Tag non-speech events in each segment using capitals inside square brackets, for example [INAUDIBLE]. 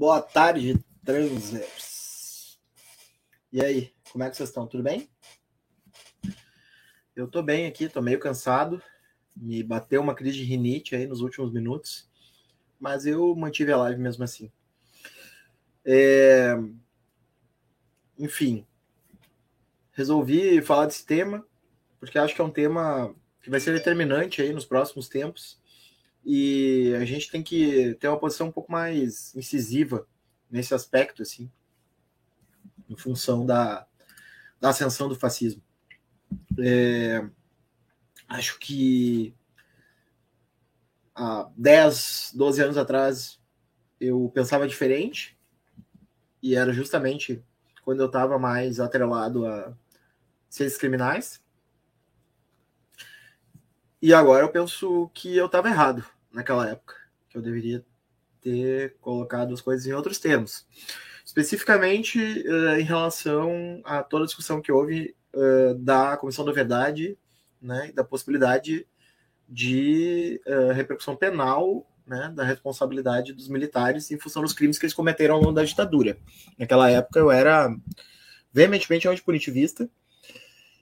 Boa tarde, transers. E aí, como é que vocês estão? Tudo bem? Eu tô bem aqui, tô meio cansado. Me bateu uma crise de rinite aí nos últimos minutos, mas eu mantive a live mesmo assim. É... Enfim, resolvi falar desse tema porque acho que é um tema que vai ser determinante aí nos próximos tempos e a gente tem que ter uma posição um pouco mais incisiva nesse aspecto, assim, em função da, da ascensão do fascismo. É, acho que há 10, 12 anos atrás eu pensava diferente e era justamente quando eu estava mais atrelado a seres criminais. E agora eu penso que eu estava errado naquela época, que eu deveria ter colocado as coisas em outros termos. Especificamente uh, em relação a toda a discussão que houve uh, da Comissão da Verdade, né, da possibilidade de uh, repercussão penal né, da responsabilidade dos militares em função dos crimes que eles cometeram ao longo da ditadura. Naquela época eu era veementemente antipunitivista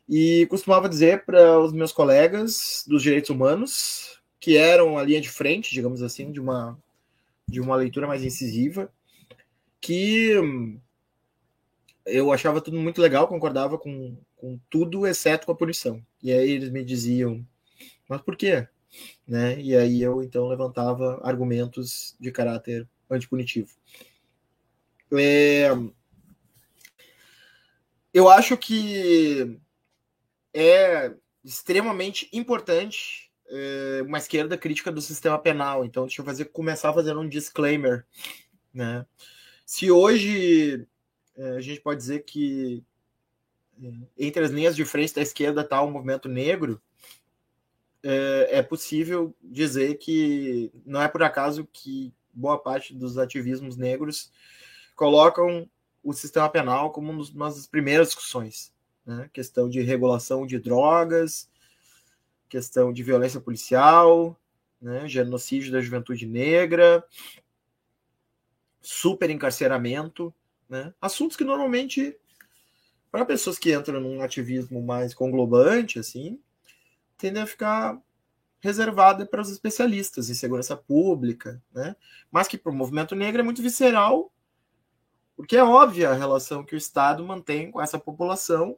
e costumava dizer para os meus colegas dos direitos humanos, que eram a linha de frente, digamos assim, de uma, de uma leitura mais incisiva, que eu achava tudo muito legal, concordava com, com tudo, exceto com a punição. E aí eles me diziam, mas por quê? Né? E aí eu então levantava argumentos de caráter antipunitivo. É... Eu acho que é extremamente importante é, uma esquerda crítica do sistema penal. Então, deixa eu fazer, começar fazendo um disclaimer. Né? Se hoje é, a gente pode dizer que é, entre as linhas de frente da esquerda está o movimento negro, é, é possível dizer que não é por acaso que boa parte dos ativismos negros colocam o sistema penal como uma das primeiras discussões né? questão de regulação de drogas, questão de violência policial, né? genocídio da juventude negra, super encarceramento, né? assuntos que normalmente, para pessoas que entram num ativismo mais conglobante, assim, tendem a ficar reservada para os especialistas em segurança pública, né? mas que para o movimento negro é muito visceral, porque é óbvia a relação que o Estado mantém com essa população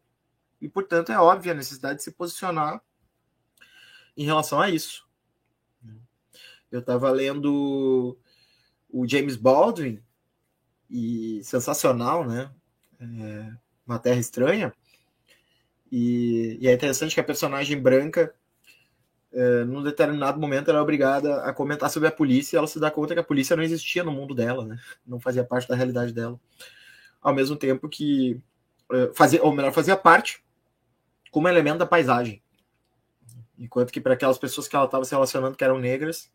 e, portanto, é óbvia a necessidade de se posicionar em relação a isso. Eu estava lendo o James Baldwin, e sensacional, né? É, uma Terra Estranha. E, e, é interessante que a personagem branca, é, num determinado momento, ela é obrigada a comentar sobre a polícia e ela se dá conta que a polícia não existia no mundo dela, né? Não fazia parte da realidade dela. Ao mesmo tempo que é, fazia, ou melhor, fazia parte como elemento da paisagem. Enquanto que para aquelas pessoas que ela estava se relacionando que eram negras,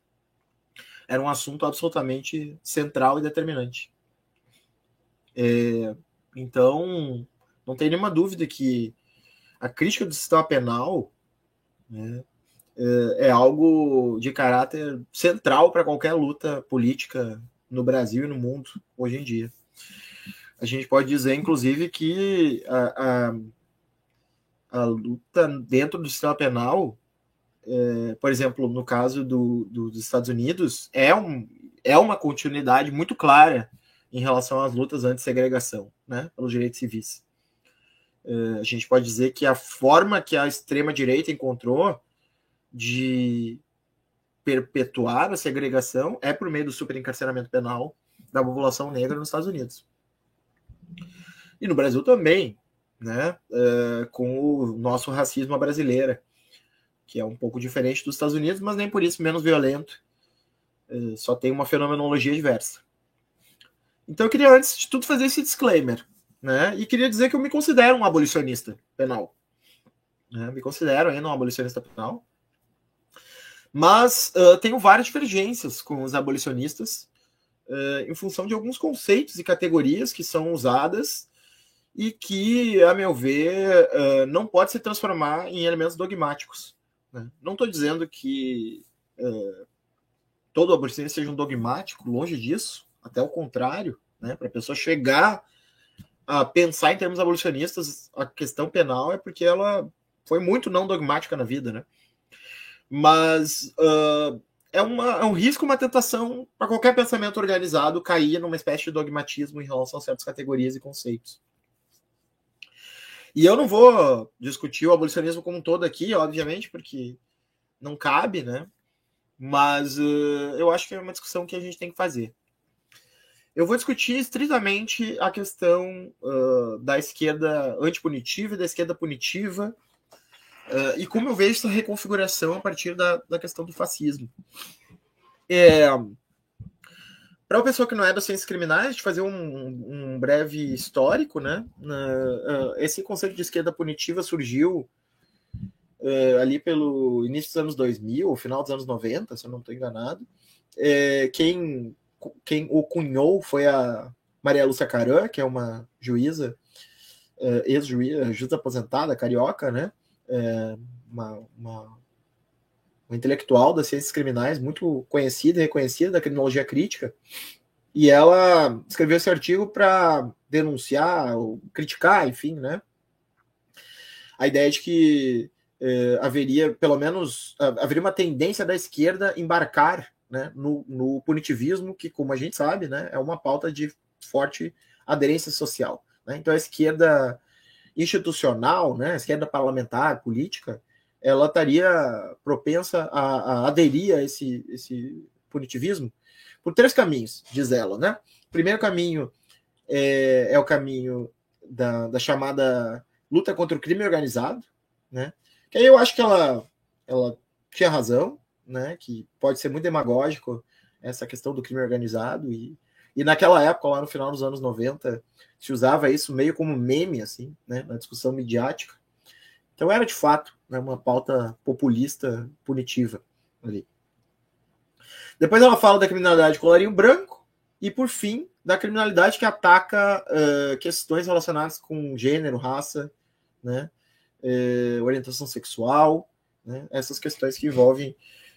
era um assunto absolutamente central e determinante. É, então, não tem nenhuma dúvida que a crítica do sistema penal né, é, é algo de caráter central para qualquer luta política no Brasil e no mundo hoje em dia. A gente pode dizer, inclusive, que a, a a luta dentro do sistema penal, é, por exemplo, no caso do, do, dos Estados Unidos, é, um, é uma continuidade muito clara em relação às lutas anti-segregação, né, pelos direitos civis. É, a gente pode dizer que a forma que a extrema-direita encontrou de perpetuar a segregação é por meio do superencarceramento penal da população negra nos Estados Unidos. E no Brasil também, né, uh, com o nosso racismo brasileiro, que é um pouco diferente dos Estados Unidos, mas nem por isso menos violento. Uh, só tem uma fenomenologia diversa. Então eu queria, antes de tudo, fazer esse disclaimer. Né, e queria dizer que eu me considero um abolicionista penal. Né, me considero ainda um abolicionista penal. Mas uh, tenho várias divergências com os abolicionistas em função de alguns conceitos e categorias que são usadas e que, a meu ver, uh, não pode se transformar em elementos dogmáticos. Né? Não estou dizendo que uh, todo abolicionismo seja um dogmático, longe disso. até o contrário, né? Para a pessoa chegar a pensar em termos abolicionistas, a questão penal é porque ela foi muito não dogmática na vida, né? Mas uh, é, uma, é um risco, uma tentação para qualquer pensamento organizado cair numa espécie de dogmatismo em relação a certas categorias e conceitos. E eu não vou discutir o abolicionismo como um todo aqui, obviamente, porque não cabe, né? Mas uh, eu acho que é uma discussão que a gente tem que fazer. Eu vou discutir estritamente a questão uh, da esquerda antipunitiva e da esquerda punitiva uh, e como eu vejo essa reconfiguração a partir da, da questão do fascismo. É, para uma pessoa que não é das ciências criminais, de fazer um, um breve histórico, né? Uh, esse conceito de esquerda punitiva surgiu ali pelo início dos anos 2000, final dos anos 90, se eu não estou enganado. É, quem quem o cunhou foi a Maria Lúcia Caran, que é uma juíza, uh, ex-juíza, juíza aposentada, carioca, né? Uma, uma, uma, intelectual das ciências criminais, muito conhecida e reconhecida da criminologia crítica. E ela escreveu esse artigo para denunciar, ou criticar, enfim, né? A ideia de que eh, haveria, pelo menos, haveria uma tendência da esquerda embarcar né, no, no, punitivismo, que, como a gente sabe, né, é uma pauta de forte aderência social. Né? Então, a esquerda institucional, né, a esquerda parlamentar, política, ela estaria propensa a, a aderir a esse, esse punitivismo por três caminhos, diz ela. Né? O primeiro caminho é, é o caminho da, da, chamada luta contra o crime organizado, né? que aí eu acho que ela, ela tinha razão, né? Que pode ser muito demagógico essa questão do crime organizado e, e naquela época, lá no final dos anos 90, se usava isso meio como meme, assim, né? Na discussão midiática. Então era de fato né, uma pauta populista punitiva ali. Depois ela fala da criminalidade colarinho branco e, por fim, da criminalidade que ataca uh, questões relacionadas com gênero, raça, né, uh, orientação sexual, né, essas questões que envolvem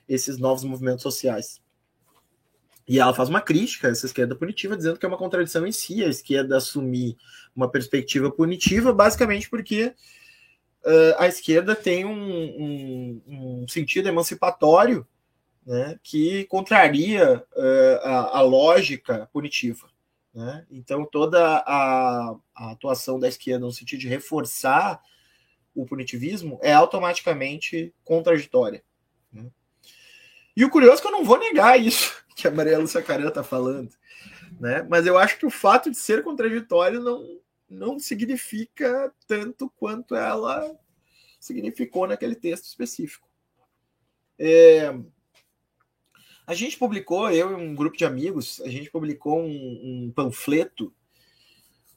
esses novos movimentos sociais. E ela faz uma crítica a essa esquerda punitiva, dizendo que é uma contradição em si a esquerda assumir uma perspectiva punitiva, basicamente porque uh, a esquerda tem um, um, um sentido emancipatório né, que contraria uh, a, a, lógica punitiva. Né? Então, toda a, a atuação da esquerda no sentido de reforçar o punitivismo é automaticamente contraditória. Né? E o curioso é que eu não vou negar isso [LAUGHS] que a Maria Lúcia Caran está falando. Né? Mas eu acho que o fato de ser contraditório não, não significa tanto quanto ela significou naquele texto específico. É, a gente publicou, eu e um grupo de amigos, a gente publicou um, um panfleto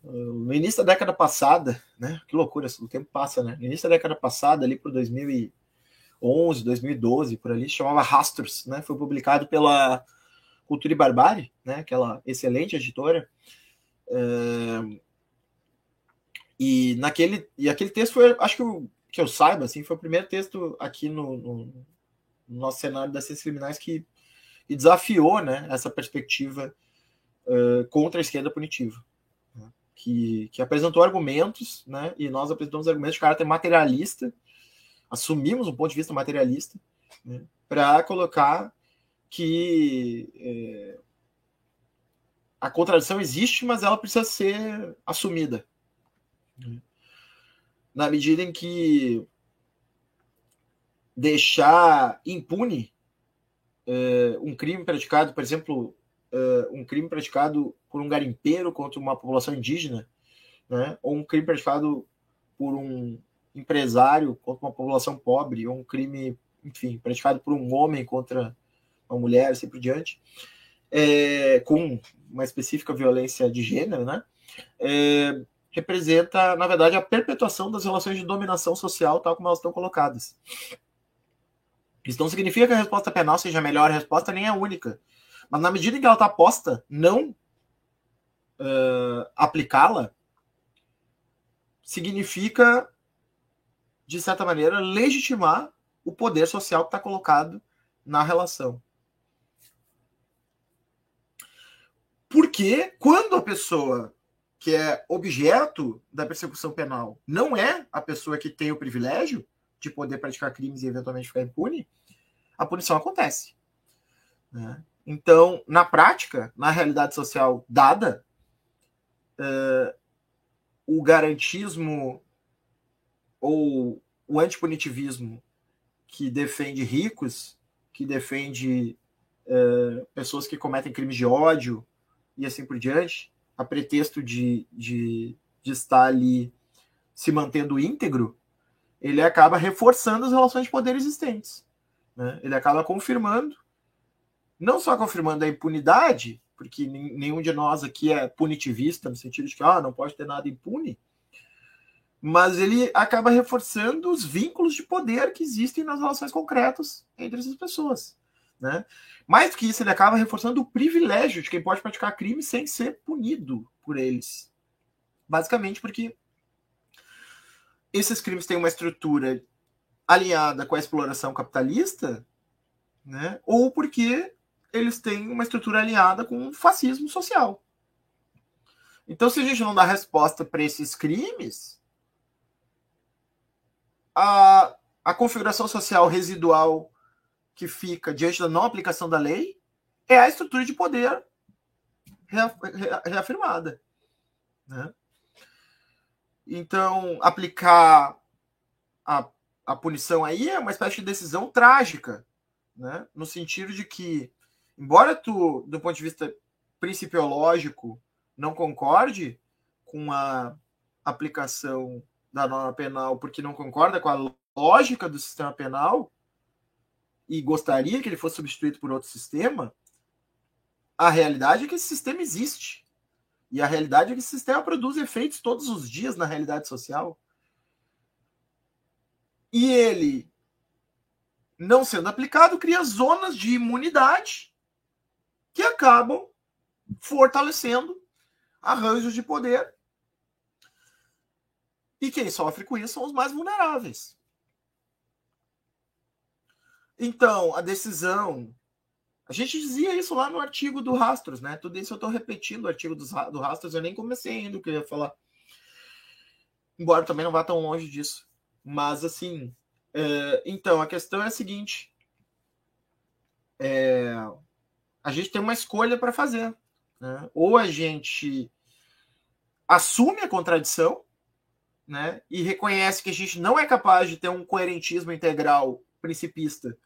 uh, no início da década passada, né? Que loucura, o tempo passa, né? No início da década passada, ali por 2000 e 2011, 2012, por ali, chamava Rastros, né? Foi publicado pela Cultura e Barbárie, né? Aquela excelente editora. É... E naquele e aquele texto foi, acho que eu, que eu saiba, assim, foi o primeiro texto aqui no, no, no nosso cenário das ciências criminais que, que desafiou, né? Essa perspectiva uh, contra a esquerda punitiva. Né? Que, que apresentou argumentos, né? E nós apresentamos argumentos de caráter materialista, assumimos um ponto de vista materialista né, para colocar que a contradição existe, mas ela precisa ser assumida. Na medida em que deixar impune é, um crime praticado, por exemplo, é, um crime praticado por um garimpeiro contra uma população indígena, né, ou um crime praticado por um empresário contra uma população pobre, ou um crime, enfim, praticado por um homem contra uma mulher, assim por diante, é, com uma específica violência de gênero, né? É, representa, na verdade, a perpetuação das relações de dominação social, tal como elas estão colocadas. Isso não significa que a resposta penal seja a melhor resposta, nem a única. Mas na medida em que ela está posta, não uh, aplicá-la significa de certa maneira, legitimar o poder social que está colocado na relação. Porque quando a pessoa que é objeto da persecução penal não é a pessoa que tem o privilégio de poder praticar crimes e eventualmente ficar impune, a punição acontece. Né? Então, na prática, na realidade social dada, uh, o garantismo ou o antipunitivismo que defende ricos, que defende uh, pessoas que cometem crimes de ódio e assim por diante, a pretexto de, de, de estar ali se mantendo íntegro, ele acaba reforçando as relações de poder existentes. Né? Ele acaba confirmando, não só confirmando a impunidade, porque nenhum de nós aqui é punitivista, no sentido de que ah, não pode ter nada impune, mas ele acaba reforçando os vínculos de poder que existem nas relações concretas entre essas pessoas. Né? Mais do que isso, ele acaba reforçando o privilégio de quem pode praticar crime sem ser punido por eles. Basicamente porque esses crimes têm uma estrutura alinhada com a exploração capitalista, né? ou porque eles têm uma estrutura alinhada com o fascismo social. Então, se a gente não dá resposta para esses crimes, a, a configuração social residual que fica diante da não aplicação da lei é a estrutura de poder reafirmada. Né? Então, aplicar a, a punição aí é uma espécie de decisão trágica, né? no sentido de que, embora tu, do ponto de vista principiológico, não concorde com a aplicação da norma penal porque não concorda com a lógica do sistema penal e gostaria que ele fosse substituído por outro sistema, a realidade é que esse sistema existe. E a realidade é que esse sistema produz efeitos todos os dias na realidade social. E ele, não sendo aplicado, cria zonas de imunidade que acabam fortalecendo arranjos de poder e quem sofre com isso são os mais vulneráveis. Então, a decisão. A gente dizia isso lá no artigo do Rastros, né? Tudo isso eu estou repetindo o artigo do, do Rastros, eu nem comecei ainda o que eu ia falar. Embora também não vá tão longe disso. Mas, assim. É, então, a questão é a seguinte: é, a gente tem uma escolha para fazer. Né? Ou a gente assume a contradição né, e reconhece que a gente não é capaz de ter um coerentismo integral principista,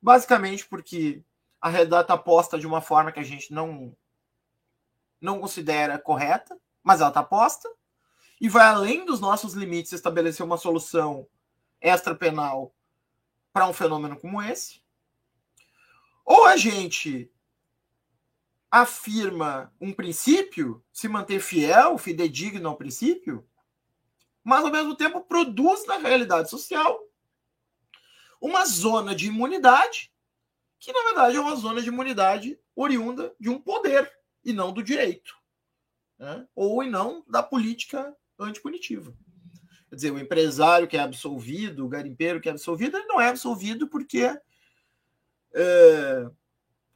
basicamente porque a realidade está posta de uma forma que a gente não não considera correta, mas ela está posta e vai além dos nossos limites estabelecer uma solução extra-penal para um fenômeno como esse. Ou a gente afirma um princípio, se manter fiel, fidedigno ao princípio, mas ao mesmo tempo produz na realidade social uma zona de imunidade, que na verdade é uma zona de imunidade oriunda de um poder e não do direito, né? ou e não da política antipunitiva. Quer dizer, o empresário que é absolvido, o garimpeiro que é absolvido, ele não é absolvido porque é,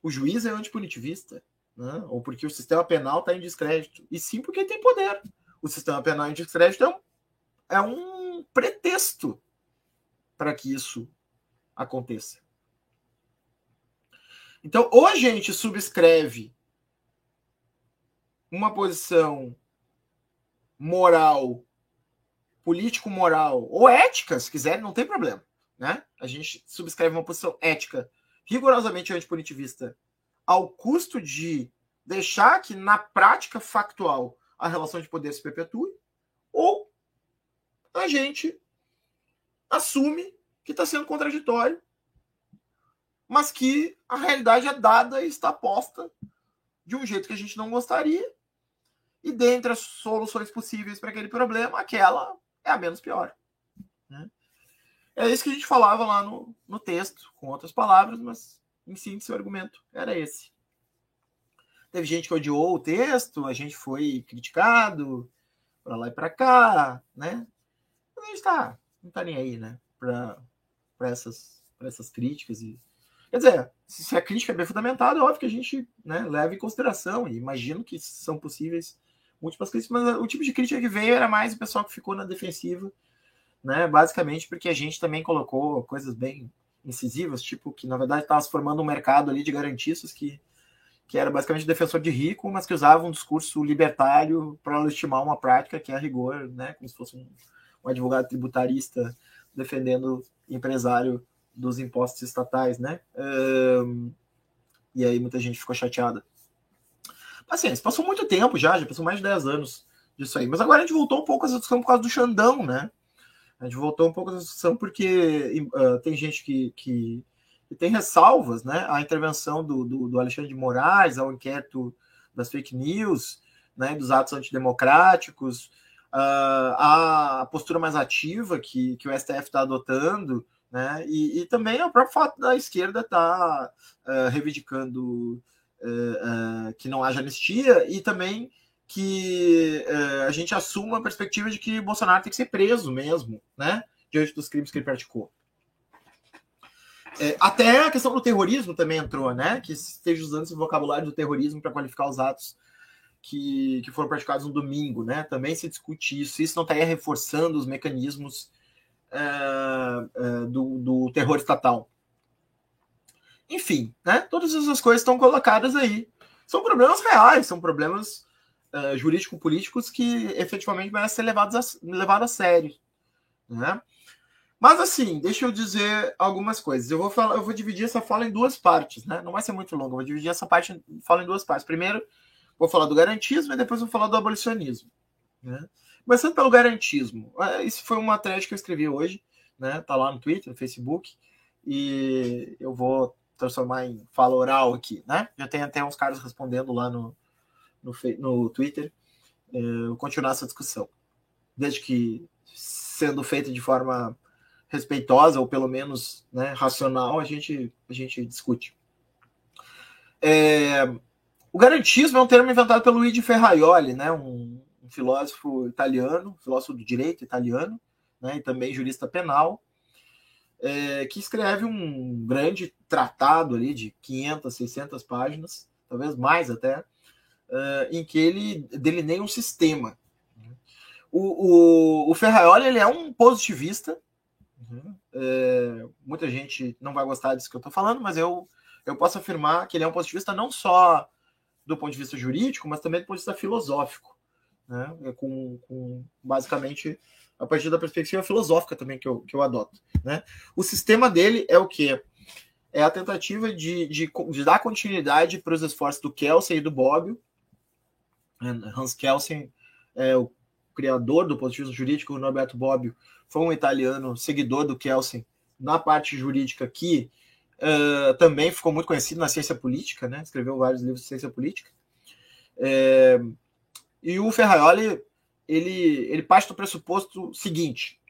o juiz é antipunitivista, né? ou porque o sistema penal está em descrédito, e sim porque tem poder. O sistema penal em descrédito é um é um pretexto para que isso aconteça. Então, ou a gente subscreve uma posição moral, político-moral, ou ética, se quiser, não tem problema. Né? A gente subscreve uma posição ética rigorosamente antipunitivista ao custo de deixar que, na prática factual, a relação de poder se perpetue, ou a gente assume que está sendo contraditório, mas que a realidade é dada e está posta de um jeito que a gente não gostaria. E dentre as soluções possíveis para aquele problema, aquela é a menos pior. Né? É isso que a gente falava lá no, no texto, com outras palavras, mas em síntese o argumento era esse. Teve gente que odiou o texto, a gente foi criticado para lá e para cá, né? a gente tá, não tá nem aí, né? Para essas, essas críticas. E Quer dizer, se a crítica é bem fundamentada, é óbvio que a gente né, leva em consideração, e imagino que são possíveis múltiplas críticas, mas o tipo de crítica que veio era mais o pessoal que ficou na defensiva, né, basicamente porque a gente também colocou coisas bem incisivas, tipo que na verdade estava se formando um mercado ali de garantistas que, que era basicamente defensor de rico, mas que usava um discurso libertário para legitimar uma prática que é a rigor, né, como se fosse um, um advogado tributarista defendendo empresário dos impostos estatais, né? Um, e aí muita gente ficou chateada. Paciência, passou muito tempo já, já passou mais de 10 anos disso aí. Mas agora a gente voltou um pouco essa discussão por causa do Xandão, né? A gente voltou um pouco essa discussão porque uh, tem gente que, que, que, tem ressalvas, né? A intervenção do, do, do, Alexandre de Moraes, ao inquérito das fake news, né? Dos atos antidemocráticos, a postura mais ativa que, que o STF está adotando, né? E, e, também é o próprio fato da esquerda estar tá, uh, reivindicando uh, uh, que não haja anistia e também que a gente assuma a perspectiva de que Bolsonaro tem que ser preso mesmo, né? Diante dos crimes que ele praticou. É, até a questão do terrorismo também entrou, né? Que esteja usando esse vocabulário do terrorismo para qualificar os atos que, que foram praticados no domingo, né? Também se discute isso. Isso não estaria reforçando os mecanismos é, é, do, do, terror estatal. Enfim, né? todas essas coisas estão colocadas aí. São problemas reais, são problemas uh, jurídico-políticos que efetivamente merecem ser levados a, levados a sério. Né? Mas assim, deixa eu dizer algumas coisas. Eu vou falar, eu vou dividir essa fala em duas partes, né? Não vai ser muito longa, vou dividir essa parte fala em duas partes. Primeiro, vou falar do garantismo e depois vou falar do abolicionismo. Né? Começando pelo garantismo. É, isso foi uma thread que eu escrevi hoje, né? Tá lá no Twitter, no Facebook, e eu vou transformar em fala oral aqui, né? Já tem até uns caras respondendo lá no, no, no Twitter. É, eu continuar essa discussão. Desde que sendo feita de forma respeitosa, ou pelo menos né, racional, a gente, a gente discute. É, o garantismo é um termo inventado pelo Luigi Ferraioli, né, um, um filósofo italiano, filósofo do direito italiano, né, e também jurista penal, é, que escreve um grande tratado ali de 500, 600 páginas, talvez mais até, é, em que ele delineia um sistema. O, o, o Ferraioli ele é um positivista, uhum. é, muita gente não vai gostar disso que eu estou falando, mas eu, eu posso afirmar que ele é um positivista não só do ponto de vista jurídico, mas também do ponto de vista filosófico né? É com, com, basicamente a partir da perspectiva filosófica também que eu, que eu adoto. Né? O sistema dele é o que? É a tentativa de, de, de dar continuidade para os esforços do Kelsen e do Bobbio. Hans Kelsen é o criador do positivismo jurídico, o Norberto Bobbio foi um italiano seguidor do Kelsen na parte jurídica que uh, também ficou muito conhecido na ciência política, né? escreveu vários livros de ciência política. É, e o Ferraioli, ele, ele parte do pressuposto seguinte.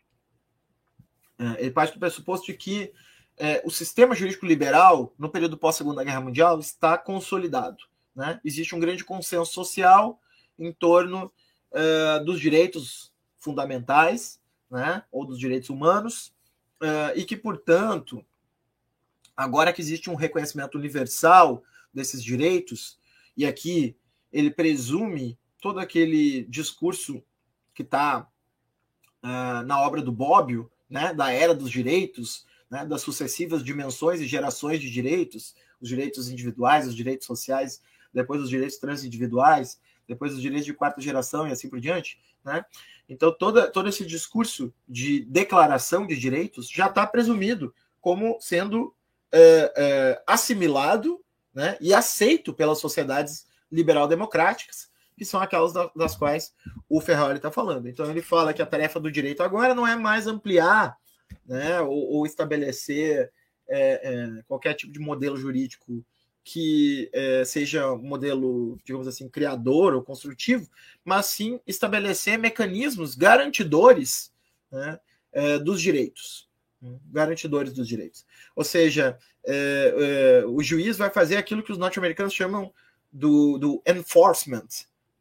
É, ele parte do pressuposto de que é, o sistema jurídico liberal, no período pós-Segunda Guerra Mundial, está consolidado. Né? Existe um grande consenso social em torno é, dos direitos fundamentais, né? ou dos direitos humanos, é, e que, portanto, agora que existe um reconhecimento universal desses direitos, e aqui ele presume todo aquele discurso que está uh, ah, na obra do Bobbio, né, da era dos direitos, né, das sucessivas dimensões e gerações de direitos, os direitos individuais, os direitos sociais, depois os direitos transindividuais, depois os direitos de quarta geração e assim por diante, né? Então toda, todo esse discurso de declaração de direitos já está presumido como sendo é, é, assimilado né, e aceito pelas sociedades liberal-democráticas, que são aquelas das quais o Ferrari está falando. Então ele fala que a tarefa do direito agora não é mais ampliar né, ou, ou estabelecer é, é, qualquer tipo de modelo jurídico que seja um modelo, digamos assim, criador ou construtivo, mas sim estabelecer mecanismos garantidores né, dos direitos. Garantidores dos direitos. Ou seja, é, é, o juiz vai fazer aquilo que os norte-americanos chamam do, do enforcement,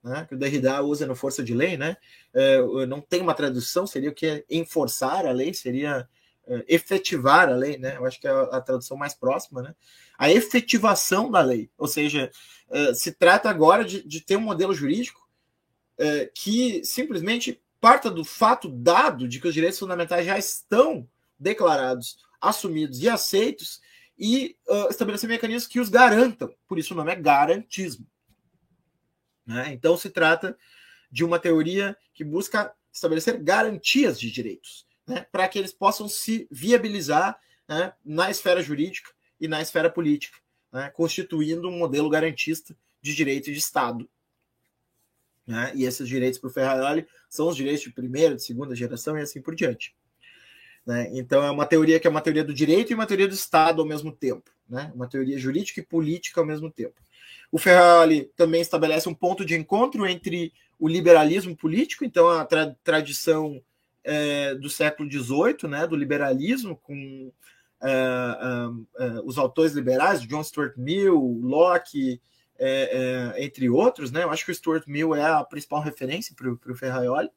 né, que o Derrida usa no Força de Lei, né, é, não tem uma tradução, seria o que? Enforçar a lei, seria uh, efetivar a lei, né? Eu acho que é a, tradução mais próxima, né? A efetivação da lei, ou seja, uh, se trata agora de, de, ter um modelo jurídico que simplesmente parta do fato dado de que os direitos fundamentais já estão declarados, assumidos e aceitos e estabelecer mecanismos que os garantam. Por isso o nome é garantismo. Né? Então se trata de uma teoria que busca estabelecer garantias de direitos, né, para que eles possam se viabilizar né, na esfera jurídica e na esfera política, né, constituindo um modelo garantista de direito de Estado. Né, e esses direitos para o Ferrari são os direitos de primeira, de segunda geração e assim por diante. Né? Então é uma teoria que é uma teoria do direito e uma teoria do Estado ao mesmo tempo, né? uma teoria jurídica e política ao mesmo tempo. O Ferrari também estabelece um ponto de encontro entre o liberalismo político, então a tra tradição é, do século XVIII, né, do liberalismo, com é, é, é, os autores liberais, John Stuart Mill, Locke, é, é, entre outros. Né, eu acho que o Stuart Mill é a principal referência para o Ferraioli.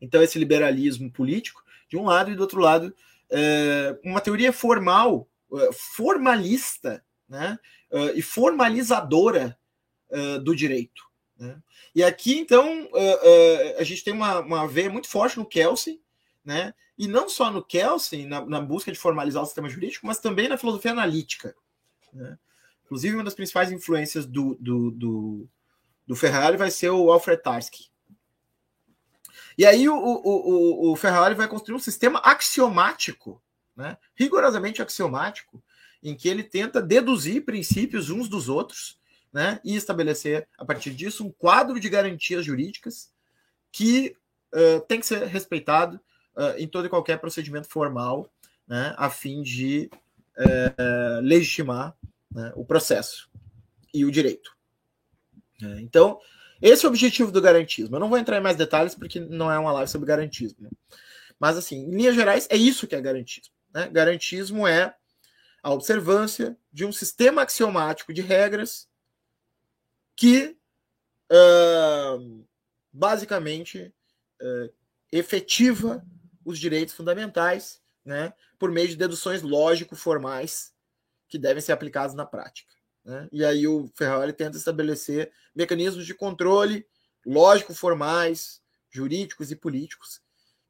Então, esse liberalismo político, de um lado, e do outro lado, uma teoria formal, formalista, né, e formalizadora do direito. Né? E aqui, então, a gente tem uma, uma veia muito forte no Kelsey, né? e não só no Kelsey, na, na, busca de formalizar o sistema jurídico, mas também na filosofia analítica. Né? Inclusive, uma das principais influências do, do, do, do Ferrari vai ser o Alfred Tarski. E aí o, o, o, o Ferrari vai construir um sistema axiomático, né? rigorosamente axiomático, em que ele tenta deduzir princípios uns dos outros né, e estabelecer, a partir disso, um quadro de garantias jurídicas que uh, tem que ser respeitado uh, em todo e qualquer procedimento formal, né, a fim de uh, legitimar né, o processo e o direito. É, então, esse é o objetivo do garantismo. Eu não vou entrar em mais detalhes porque não é uma live sobre garantismo. Né? Mas, assim, em linhas gerais, é isso que é garantismo. Né? Garantismo é a observância de um sistema axiomático de regras que uh, basicamente uh, efetiva os direitos fundamentais né, por meio de deduções lógico-formais que devem ser aplicadas na prática. Né? E aí o Ferrari tenta estabelecer mecanismos de controle lógico-formais, jurídicos e políticos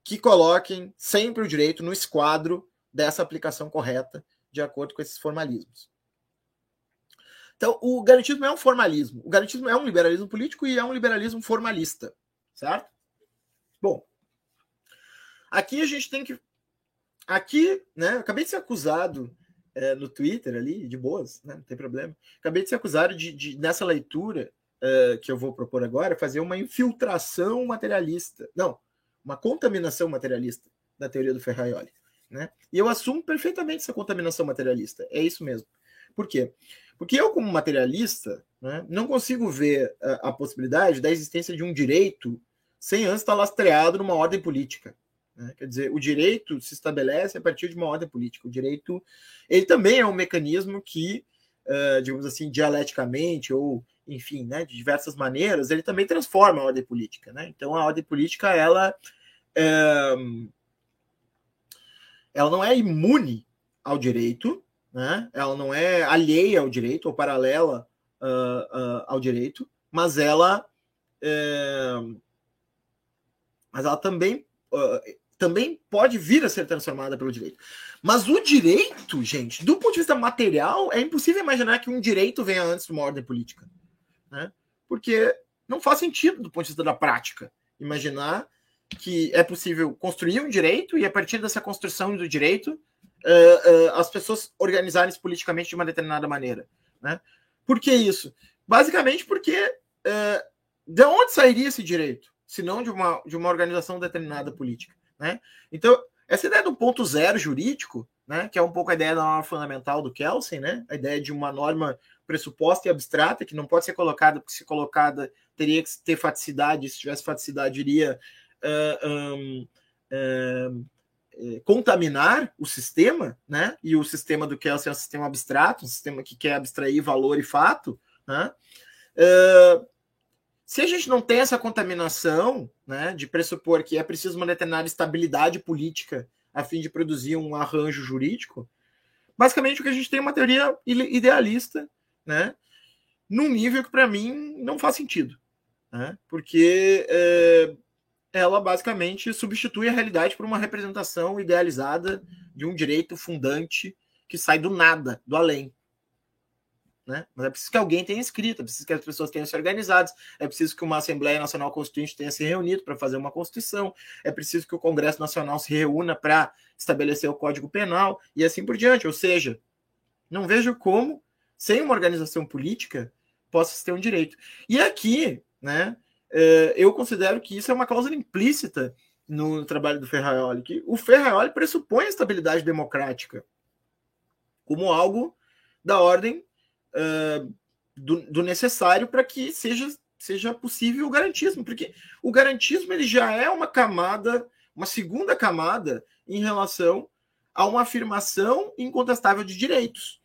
que coloquem sempre o direito no esquadro dessa aplicação correta de acordo com esses formalismos. Então, o garantismo é um formalismo. O garantismo é um liberalismo político e é um liberalismo formalista, certo? Bom, aqui a gente tem que. Aqui, né? Acabei de ser acusado é, no Twitter ali, de boas, né, não tem problema. Acabei de ser acusado de, de nessa leitura é, que eu vou propor agora, fazer uma infiltração materialista. Não, uma contaminação materialista da teoria do Ferraioli. Né? E eu assumo perfeitamente essa contaminação materialista. É isso mesmo. Por quê? Porque eu, como materialista, né, não consigo ver a, a, possibilidade da existência de um direito sem antes estar lastreado numa ordem política. Né? Quer dizer, o direito se estabelece a partir de uma ordem política. O direito, ele também é um mecanismo que, uh, digamos assim, dialeticamente ou, enfim, né, de diversas maneiras, ele também transforma a ordem política. Né? Então, a ordem política, ela, ela não é imune ao direito, né? Ela não é alheia ao direito ou paralela uh, ao direito, mas ela, mas ela também, também pode vir a ser transformada pelo direito. Mas o direito, gente, do ponto de vista material, é impossível imaginar que um direito venha antes de uma ordem política, né? Porque não faz sentido do ponto de vista da prática imaginar que é possível construir um direito e a partir dessa construção do direito uh, uh, as pessoas organizarem-se politicamente de uma determinada maneira. Né? Por que isso? Basicamente porque uh, de onde sairia esse direito, se não de uma, de uma organização determinada política? Né? Então, essa ideia do ponto zero jurídico, né, que é um pouco a ideia da norma fundamental do Kelsen, né, a ideia de uma norma pressuposta e abstrata, que não pode ser colocada, porque se colocada teria que ter faticidade, se tivesse faticidade, iria uh, um, uh, contaminar o sistema, né? E o sistema do Kelsen é um sistema abstrato, um sistema que quer abstrair valor e fato, né? Uh, se a gente não tem essa contaminação, né, de pressupor que é preciso uma determinada estabilidade política a fim de produzir um arranjo jurídico. Basicamente, o que a gente tem é uma teoria idealista, né? Num nível que, para mim, não faz sentido. Né? Porque é, ela basicamente substitui a realidade por uma representação idealizada de um direito fundante que sai do nada, do além. Né? Mas é preciso que alguém tenha escrito, é preciso que as pessoas tenham se organizadas, é preciso que uma Assembleia Nacional Constituinte tenha se reunido para fazer uma Constituição, é preciso que o Congresso Nacional se reúna para estabelecer o Código Penal e assim por diante. Ou seja, não vejo como, sem uma organização política, possa ter um direito. E aqui, né, é, eu considero que isso é uma cláusula implícita no trabalho do Ferraioli, que o Ferraioli pressupõe a estabilidade democrática como algo da ordem do, do, necessário para que seja, seja possível o garantismo, porque o garantismo ele já é uma camada, uma segunda camada em relação a uma afirmação incontestável de direitos.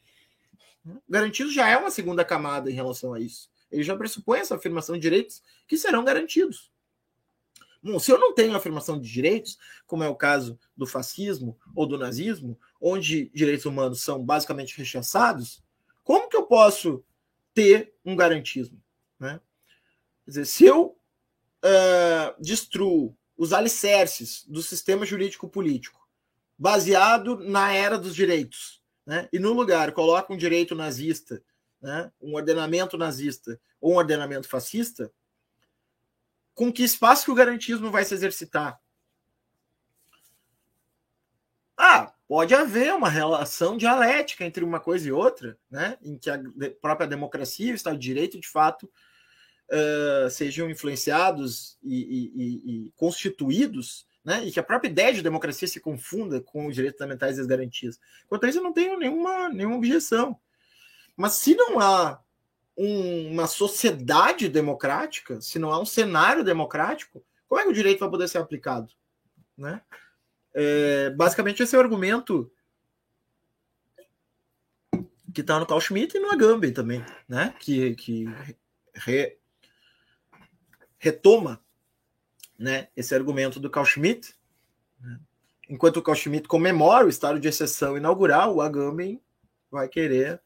O garantismo já é uma segunda camada em relação a isso. Ele já pressupõe essa afirmação de direitos que serão garantidos. Bom, se eu não tenho afirmação de direitos, como é o caso do fascismo ou do nazismo, onde direitos humanos são basicamente rechaçados, como que eu posso ter um garantismo? Né? Quer dizer, se eu uh, destruo os alicerces do sistema jurídico político, baseado na era dos direitos, né? e no lugar coloco um direito nazista né, um ordenamento nazista ou um ordenamento fascista, com que espaço que o garantismo vai se exercitar? Ah, pode haver uma relação dialética entre uma coisa e outra, né, em que a própria democracia e o Estado de Direito, de fato, uh, sejam influenciados e, e, e, constituídos, né, e que a própria ideia de democracia se confunda com os direitos fundamentais e as garantias. Quanto a isso, eu não tenho nenhuma, nenhuma objeção. Mas se não há um, uma sociedade democrática, se não há um cenário democrático, como é que o direito vai poder ser aplicado? Né? É, basicamente, esse é o argumento que está no Carl Schmitt e no Agamben também, né? que, que re, retoma né, esse argumento do Carl Schmitt. Né? Enquanto o Carl Schmitt comemora o estado de exceção inaugural, o Agamben vai querer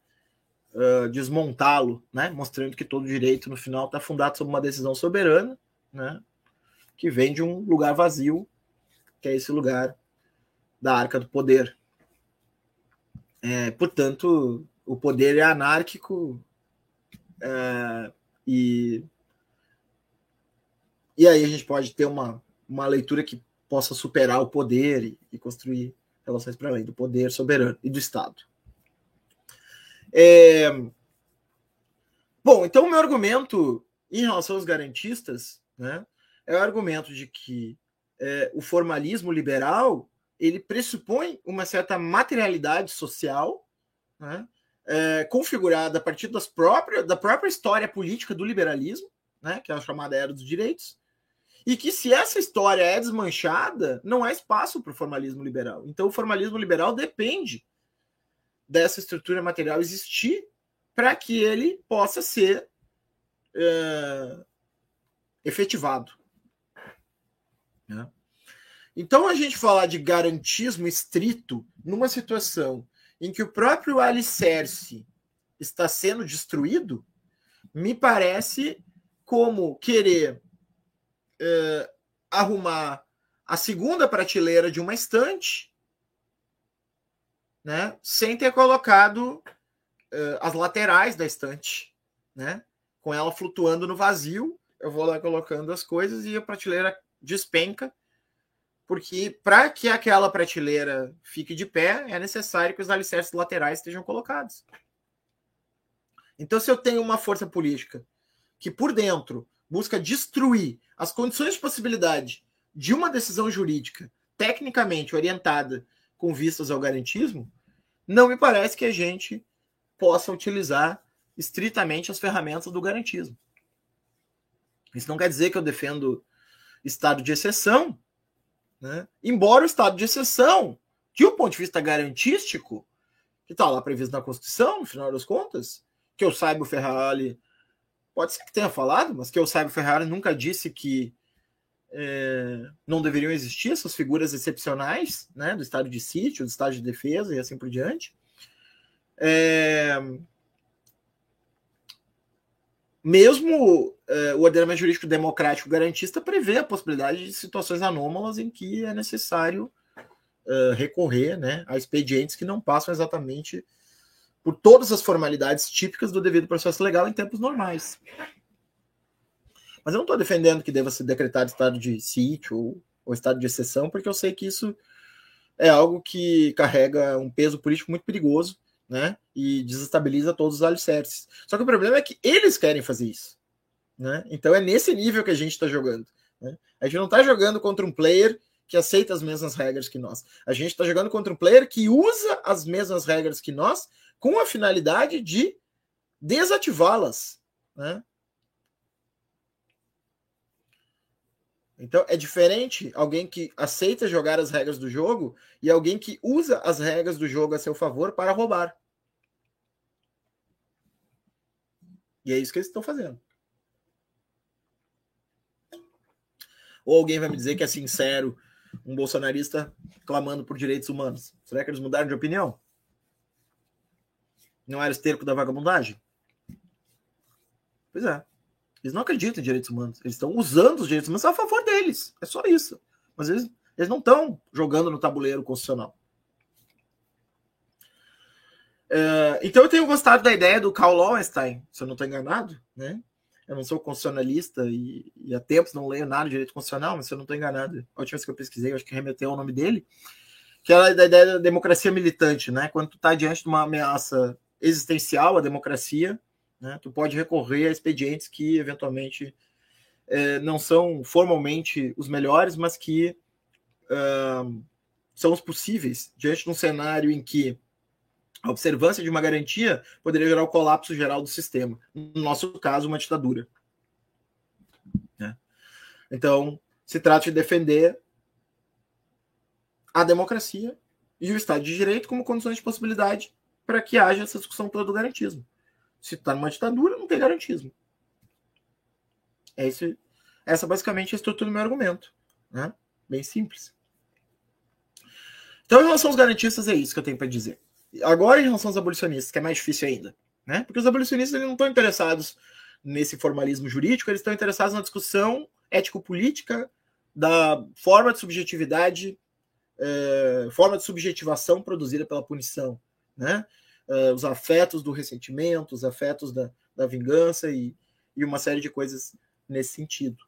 uh, desmontá-lo, né? mostrando que todo direito no final está fundado sobre uma decisão soberana, né? que vem de um lugar vazio, que é esse lugar da arca do poder. É, portanto, o poder é anárquico é, e e aí a gente pode ter uma, uma leitura que possa superar o poder e, e construir relações para além do poder soberano e do Estado. É... Bom, então o meu argumento em relação aos garantistas né, é o argumento de que é, o formalismo liberal ele pressupõe uma certa materialidade social né, é, configurada a partir das próprias, da própria história política do liberalismo, né, que é a chamada Era dos Direitos, e que se essa história é desmanchada, não há espaço para o formalismo liberal. Então, o formalismo liberal depende dessa estrutura material existir para que ele possa ser é, efetivado. Né? Então, a gente falar de garantismo estrito numa situação em que o próprio alicerce está sendo destruído, me parece como querer é, arrumar a segunda prateleira de uma estante né, sem ter colocado uh, as laterais da estante, né, com ela flutuando no vazio. Eu vou lá colocando as coisas e a prateleira despenca, porque para que aquela prateleira fique de pé, é necessário que os alicerces laterais estejam colocados. Então, se eu tenho uma força política que por dentro busca destruir as condições de possibilidade de uma decisão jurídica tecnicamente orientada com vistas ao garantismo, não me parece que a gente possa utilizar estritamente as ferramentas do garantismo. Isso não quer dizer que eu defendo estado de exceção, né? embora o estado de exceção, de um ponto de vista garantístico, que está lá previsto na Constituição, no final das contas, que eu saiba o Ferrari, pode ser que tenha falado, mas que eu saiba o Ferrari nunca disse que é, não deveriam existir essas figuras excepcionais, né, do estado de sítio, do estado de defesa e assim por diante. É, mesmo é, o ordenamento jurídico democrático garantista prevê a possibilidade de situações anômalas em que é necessário é, recorrer né, a expedientes que não passam exatamente por todas as formalidades típicas do devido processo legal em tempos normais. Mas eu não estou defendendo que deva ser decretado estado de sítio ou, ou estado de exceção, porque eu sei que isso é algo que carrega um peso político muito perigoso né? E desestabiliza todos os alicerces. Só que o problema é que eles querem fazer isso. Né? Então é nesse nível que a gente está jogando. Né? A gente não está jogando contra um player que aceita as mesmas regras que nós. A gente está jogando contra um player que usa as mesmas regras que nós com a finalidade de desativá-las. Né? Então é diferente alguém que aceita jogar as regras do jogo e alguém que usa as regras do jogo a seu favor para roubar. E é isso que eles estão fazendo. Ou alguém vai me dizer que é sincero um bolsonarista clamando por direitos humanos. Será que eles mudaram de opinião? Não era esterco da vagabundagem? Pois é. Eles não acreditam em direitos humanos. Eles estão usando os direitos humanos a favor deles. É só isso. Mas eles, eles não estão jogando no tabuleiro constitucional. Uh, então eu tenho gostado da ideia do Karl Lowenstein, se eu não estou enganado, né? Eu não sou constitucionalista e, e, há tempos não leio nada de direito constitucional, mas se eu não estou enganado, a última vez que eu pesquisei, eu acho que remeteu ao nome dele, que é da ideia da democracia militante, né? Quando tu está diante de uma ameaça existencial à democracia, né? Tu pode recorrer a expedientes que eventualmente é, não são formalmente os melhores, mas que são os possíveis diante de um cenário em que a observância de uma garantia poderia gerar o colapso geral do sistema. No nosso caso, uma ditadura. Né? Então, se trata de defender a democracia e o Estado de Direito como condições de possibilidade para que haja essa discussão do garantismo. Se está numa ditadura, não tem garantismo. É esse, essa basicamente é a estrutura do meu argumento. Né? Bem simples. Então, em relação aos garantistas, é isso que eu tenho para dizer. Agora, em relação aos abolicionistas, que é mais difícil ainda, né? Porque os abolicionistas não estão interessados nesse formalismo jurídico, eles estão interessados na discussão ético-política da forma de subjetividade, é, forma de subjetivação produzida pela punição, né? É, os afetos do ressentimento, os afetos da, da vingança e, e uma série de coisas nesse sentido.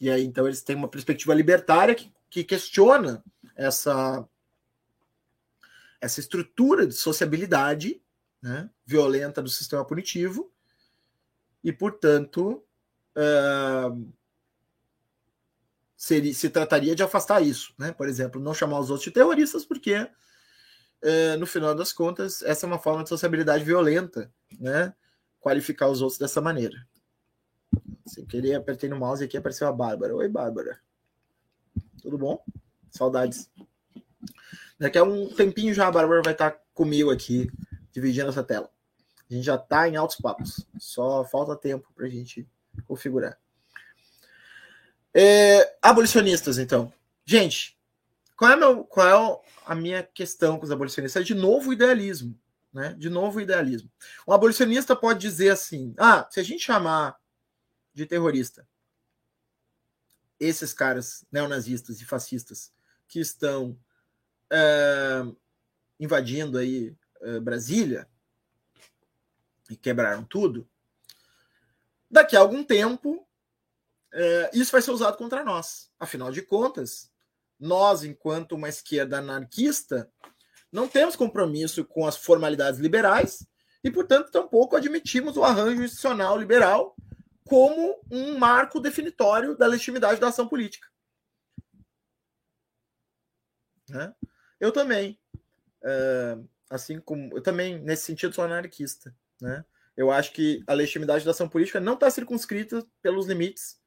E aí, então, eles têm uma perspectiva libertária que, que questiona essa essa estrutura de sociabilidade né, violenta do sistema punitivo e, portanto, uh, seria, se trataria de afastar isso. Né? Por exemplo, não chamar os outros de terroristas, porque, uh, no final das contas, essa é uma forma de sociabilidade violenta, né? qualificar os outros dessa maneira. Sem querer, apertei no mouse aqui apareceu a Bárbara. Oi, Bárbara. Tudo bom? Saudades. Daqui a um tempinho já a Bárbara vai estar comigo aqui, dividindo essa tela. A gente já está em altos papos. Só falta tempo para a gente configurar. É, abolicionistas, então. Gente, qual é, meu, qual é a minha questão com os abolicionistas? É de novo o idealismo. Né? De novo o idealismo. Um abolicionista pode dizer assim: ah, se a gente chamar de terrorista esses caras neonazistas e fascistas que estão uh, invadindo aí uh, Brasília e quebraram tudo, daqui a algum tempo uh, isso vai ser usado contra nós. Afinal de contas, nós, enquanto uma esquerda anarquista, não temos compromisso com as formalidades liberais e, portanto, tampouco admitimos o arranjo institucional liberal como um marco definitório da legitimidade da ação política. Né? Eu também. Uh, assim como. Eu também, nesse sentido, sou anarquista. Né? Eu acho que a legitimidade da ação política não está circunscrita pelos limites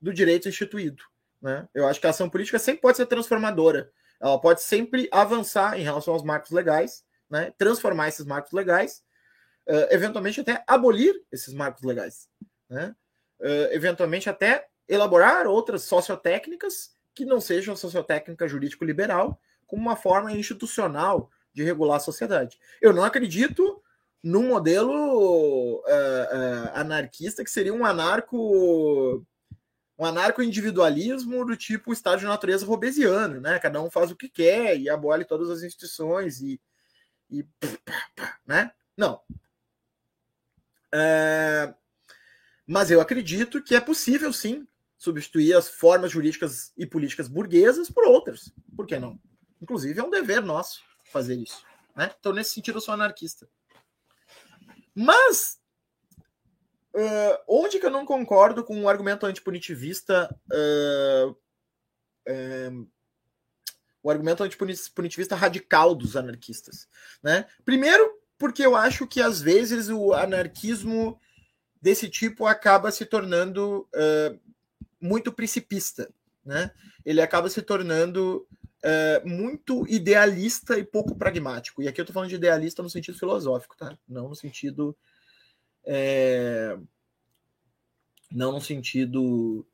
do direito instituído. Né? Eu acho que a ação política sempre pode ser transformadora. Ela pode sempre avançar em relação aos marcos legais, né? transformar esses marcos legais, uh, eventualmente até abolir esses marcos legais. Né? Uh, eventualmente até elaborar outras sociotécnicas que não sejam sociotécnica jurídico-liberal, como uma forma institucional de regular a sociedade. Eu não acredito num modelo uh, uh, anarquista que seria um anarco um anarco-individualismo do tipo estado de natureza robesiano, né? Cada um faz o que quer e abole todas as instituições e, e né? Não. É, mas eu acredito que é possível, sim, substituir as formas jurídicas e políticas burguesas por outras. Por que não? Inclusive, é um dever nosso fazer isso. Né? Então, nesse sentido, eu sou anarquista. Mas, uh, onde que eu não concordo com o argumento antipunitivista, uh, uh, o argumento antipunitivista radical dos anarquistas? Né? Primeiro, porque eu acho que, às vezes, o anarquismo desse tipo acaba se tornando muito principista. Né? Ele acaba se tornando é, muito idealista e pouco pragmático. E aqui eu estou falando de idealista no sentido filosófico, tá? Não no sentido. É, não no sentido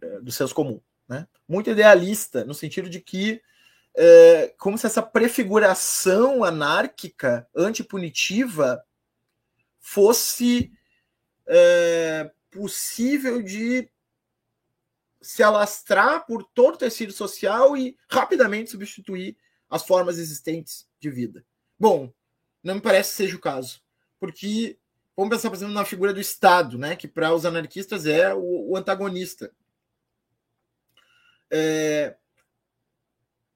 é, do senso comum. Né? Muito idealista, no sentido de que, é, como se essa prefiguração anárquica, antipunitiva, fosse é, possível de se alastrar por todo o tecido social e rapidamente substituir as formas existentes de vida. Bom, não me parece que seja o caso, porque vamos pensar, por exemplo, na figura do Estado, né, que para os anarquistas é o, o antagonista. É...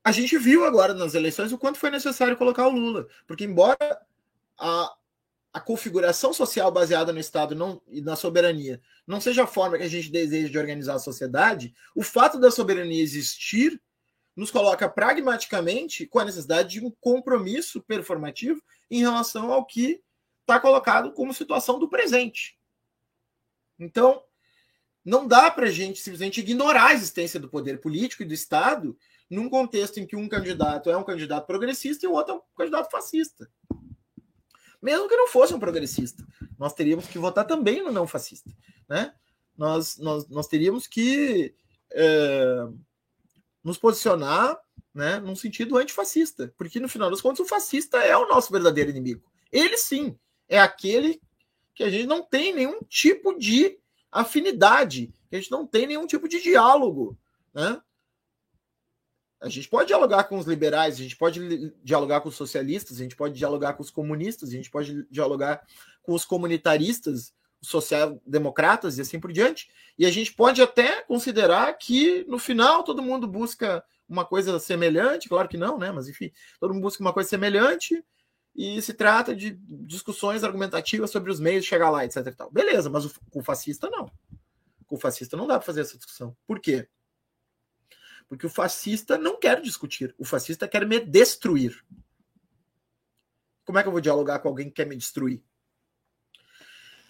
A gente viu agora nas eleições o quanto foi necessário colocar o Lula, porque embora a, a configuração social baseada no Estado não, e na soberania não seja a forma que a gente deseja de organizar a sociedade, o fato da soberania existir nos coloca pragmaticamente com a necessidade de um compromisso performativo em relação ao que está colocado como situação do presente. Então, não dá para a gente simplesmente ignorar a existência do poder político e do Estado num contexto em que um candidato é um candidato progressista e o outro é um candidato fascista mesmo que não fosse um progressista. Nós teríamos que votar também no não fascista. Né? Nós, nós, nós teríamos que é, nos posicionar né, num sentido antifascista, porque no final das contas o fascista é o nosso verdadeiro inimigo. Ele sim é aquele que a gente não tem nenhum tipo de afinidade, que a gente não tem nenhum tipo de diálogo. Né? A gente pode dialogar com os liberais, a gente pode dialogar com os socialistas, a gente pode dialogar com os comunistas, a gente pode dialogar com os comunitaristas, os social-democratas e assim por diante. E a gente pode até considerar que no final todo mundo busca uma coisa semelhante, claro que não, né? Mas enfim, todo mundo busca uma coisa semelhante e se trata de discussões argumentativas sobre os meios de chegar lá, etc. Beleza, mas o, com o fascista não. Com o fascista não dá para fazer essa discussão. Por quê? Porque o fascista não quer discutir, o fascista quer me destruir. Como é que eu vou dialogar com alguém que quer me destruir?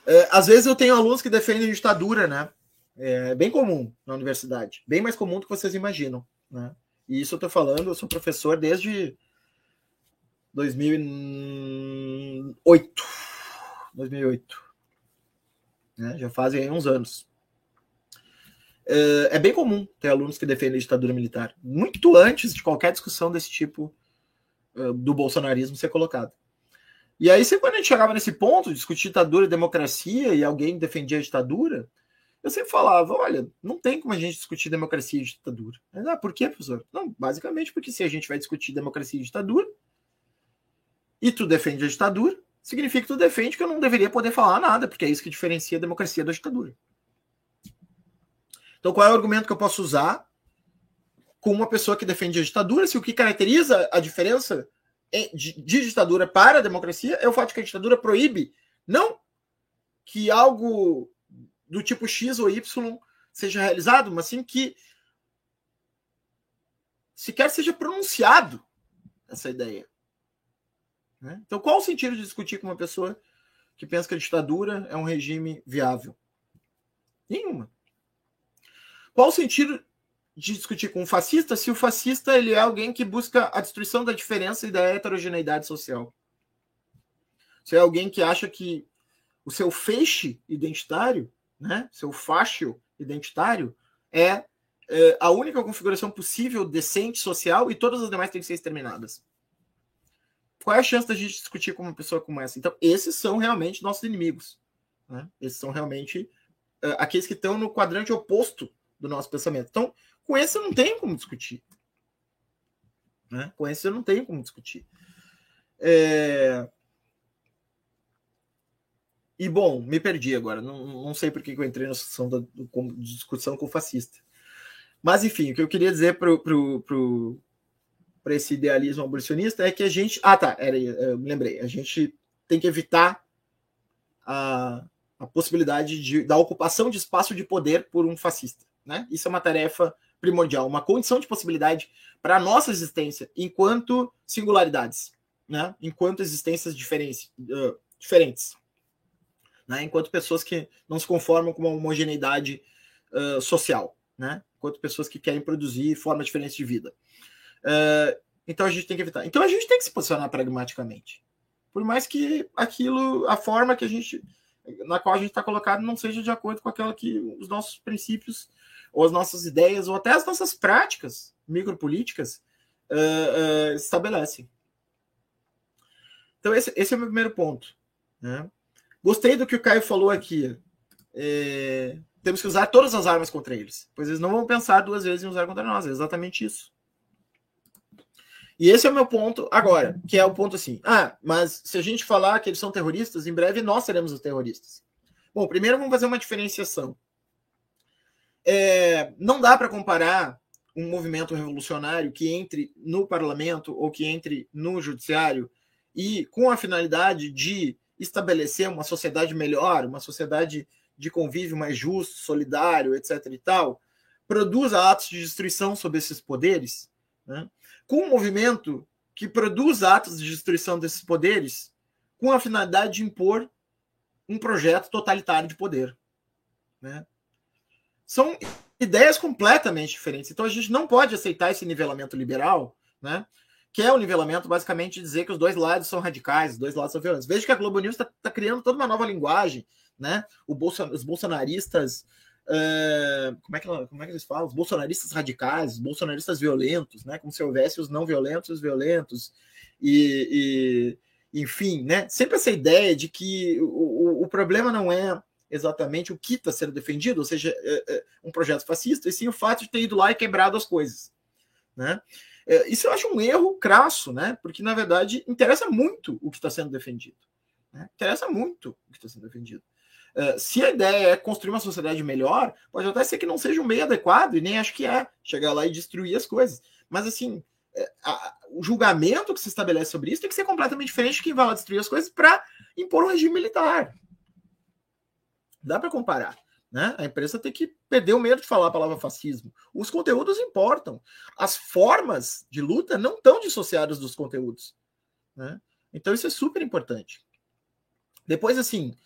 É, às vezes eu tenho alunos que defendem ditadura, né? É bem comum na universidade, bem mais comum do que vocês imaginam, né? E isso eu tô falando, eu sou professor desde 2008. 2008. Né? Já fazem uns anos. É, é bem comum ter alunos que defendem ditadura militar, muito antes de qualquer discussão desse tipo uh, do bolsonarismo ser colocado. E aí, sempre quando a gente chegava nesse ponto, discutir ditadura e democracia, e alguém defendia a ditadura, eu sempre falava: olha, não tem como a gente discutir democracia e ditadura. Mas, ah, por quê, professor? Não, basicamente porque se a gente vai discutir democracia e ditadura, e tu defende a ditadura, significa que tu defende que eu não deveria poder falar nada, porque é isso que diferencia a democracia da ditadura. Então, qual é o argumento que eu posso usar com uma pessoa que defende a ditadura? Se o que caracteriza a diferença de, ditadura para a democracia é o fato de que a ditadura proíbe não que algo do tipo X ou Y seja realizado, mas sim que sequer seja pronunciado essa ideia. Né? Então, qual o sentido de discutir com uma pessoa que pensa que a ditadura é um regime viável? Nenhuma. Qual o sentido de discutir com um fascista se o fascista ele é alguém que busca a destruição da diferença e da heterogeneidade social? Se é alguém que acha que o seu feixe identitário, né, seu fácio identitário é, é a única configuração possível, decente, social, e todas as demais têm que ser exterminadas. Qual é a chance da gente discutir com uma pessoa como essa? Então, esses são realmente nossos inimigos. Né? Esses são realmente uh, aqueles que estão no quadrante oposto do nosso pensamento. Então, com esse eu não tenho como discutir. Né? Com esse eu não tenho como discutir. É... E bom, me perdi agora. Não, não sei por que eu entrei na discussão, da, discussão com o fascista. Mas, enfim, o que eu queria dizer para pro, pro esse idealismo abolicionista é que a gente. Ah, tá, era, eu me lembrei. A gente tem que evitar a, a possibilidade de, da ocupação de espaço de poder por um fascista. Né? Isso é uma tarefa primordial, uma condição de possibilidade para a nossa existência enquanto singularidades, né? enquanto existências diferentes. Uh, diferentes né? enquanto pessoas que não se conformam com uma homogeneidade uh, social, né? enquanto pessoas que querem produzir formas diferentes de vida. Uh, então a gente tem que evitar. Então a gente tem que se posicionar pragmaticamente. Por mais que aquilo, a forma que a gente, na qual a gente está colocado, não seja de acordo com aquela que os nossos princípios, ou as nossas ideias, ou até as nossas práticas micropolíticas uh, uh, estabelecem. Então, esse, esse é o meu primeiro ponto. Né? Gostei do que o Caio falou aqui. É, temos que usar todas as armas contra eles, pois eles não vão pensar duas vezes em usar contra nós. É exatamente isso. E esse é o meu ponto agora, que é o ponto assim. Ah, mas se a gente falar que eles são terroristas, em breve nós seremos os terroristas. Bom, primeiro vamos fazer uma diferenciação. É, não dá para comparar um movimento revolucionário que entre no parlamento ou que entre no judiciário e com a finalidade de estabelecer uma sociedade melhor, uma sociedade de convívio mais justo, solidário, etc. e tal, produza atos de destruição sobre esses poderes, né? Com um movimento que produz atos de destruição desses poderes com a finalidade de impor um projeto totalitário de poder. Né? São ideias completamente diferentes. Então a gente não pode aceitar esse nivelamento liberal, né? que é o nivelamento basicamente dizer que os dois lados são radicais, os dois lados são violentos. Veja que a Globo News está tá criando toda uma nova linguagem, né? Bolson, os bolsonaristas, como, é que, como é que eles falam? Os bolsonaristas radicais, os bolsonaristas violentos, né? Como se houvesse os não violentos e os violentos. E, e, enfim, né? Sempre essa ideia de que o, o, o problema não é exatamente o que está sendo defendido, ou seja, é, é um projeto fascista, e sim o fato de ter ido lá e quebrado as coisas, né? É, isso eu acho um erro crasso, né? Porque, na verdade, interessa muito o que está sendo defendido. Né? Interessa muito o que está sendo defendido. Uh, se a ideia é construir uma sociedade melhor, pode até ser que não seja um meio adequado, e nem acho que é chegar lá e destruir as coisas. Mas, assim, a, o julgamento que se estabelece sobre isso tem que ser completamente diferente de quem vai lá destruir as coisas para impor um regime militar. Dá para comparar. Né? A empresa tem que perder o medo de falar a palavra fascismo. Os conteúdos importam. As formas de luta não estão dissociadas dos conteúdos. Né? Então, isso é super importante. Depois, assim.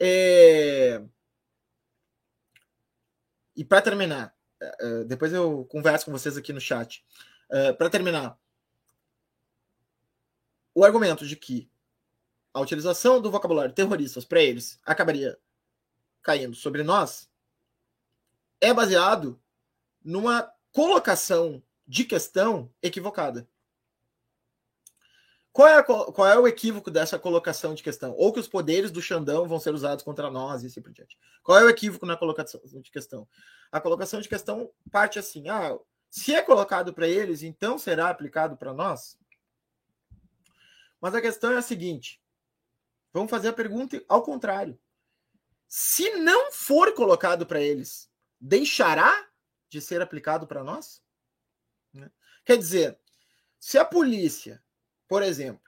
É... E para terminar, é, é, depois eu converso com vocês aqui no chat. É, para terminar, o argumento de que a utilização do vocabulário terroristas para eles acabaria caindo sobre nós é baseado numa colocação de questão equivocada. Qual é, a, qual é o equívoco dessa colocação de questão? Ou que os poderes do Xandão vão ser usados contra nós e assim por diante. Qual é o equívoco na colocação de questão? A colocação de questão parte assim: ah, se é colocado para eles, então será aplicado para nós? Mas a questão é a seguinte: vamos fazer a pergunta ao contrário. Se não for colocado para eles, deixará de ser aplicado para nós? Né? Quer dizer, se a polícia, por exemplo,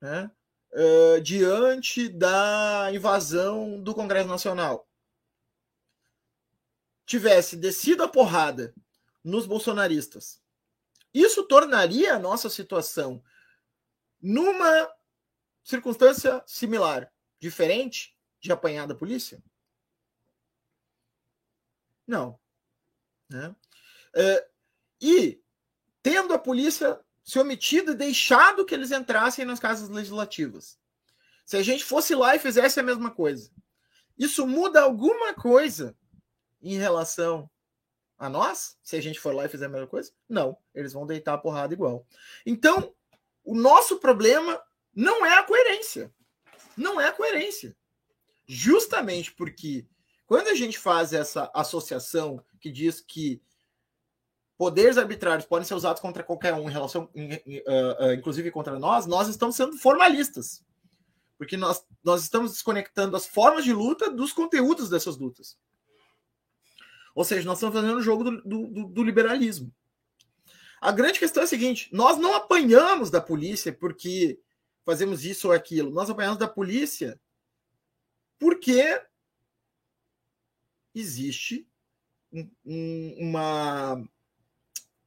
né, uh, diante da invasão do Congresso Nacional, tivesse descido a porrada nos bolsonaristas, isso tornaria a nossa situação numa circunstância similar, diferente de apanhar da polícia? Não. Né? É, e tendo a polícia se omitido e deixado que eles entrassem nas casas legislativas. Se a gente fosse lá e fizesse a mesma coisa, isso muda alguma coisa em relação a nós, se a gente for lá e fizer a mesma coisa? Não, eles vão deitar a porrada igual. Então, o nosso problema não é a coerência. Não é a coerência. Justamente porque quando a gente faz essa associação que diz que poderes arbitrários podem ser usados contra qualquer um em relação, uh, uh, inclusive contra nós, nós estamos sendo formalistas. Porque nós, nós estamos desconectando as formas de luta dos conteúdos dessas lutas. Ou seja, nós estamos fazendo o jogo do, do, do liberalismo. A grande questão é a seguinte: nós não apanhamos da polícia porque fazemos isso ou aquilo. Nós apanhamos da polícia porque existe um, um, uma,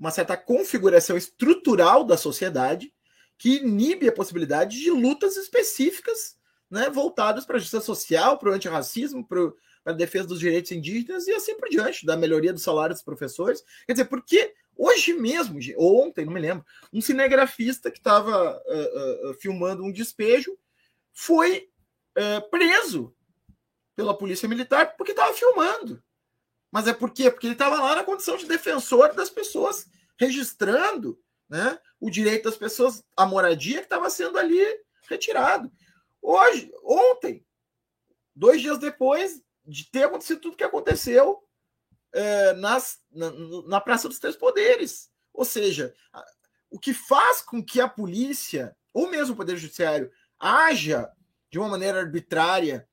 uma certa configuração estrutural da sociedade que inibe a possibilidade de lutas específicas né, voltadas para a justiça social, para o antirracismo, para a defesa dos direitos indígenas e assim por diante, da melhoria do salário dos professores. Quer dizer, porque hoje mesmo, ontem, não me lembro, um cinegrafista que estava uh, uh, filmando um despejo foi uh, preso pela polícia militar porque estava filmando. Mas é por quê? Porque ele estava lá na condição de defensor das pessoas, registrando né, o direito das pessoas à moradia que estava sendo ali retirado. Hoje, ontem, dois dias depois, de ter acontecido tudo que aconteceu é, nas, na, na Praça dos Três Poderes. Ou seja, o que faz com que a polícia, ou mesmo o Poder Judiciário, haja de uma maneira arbitrária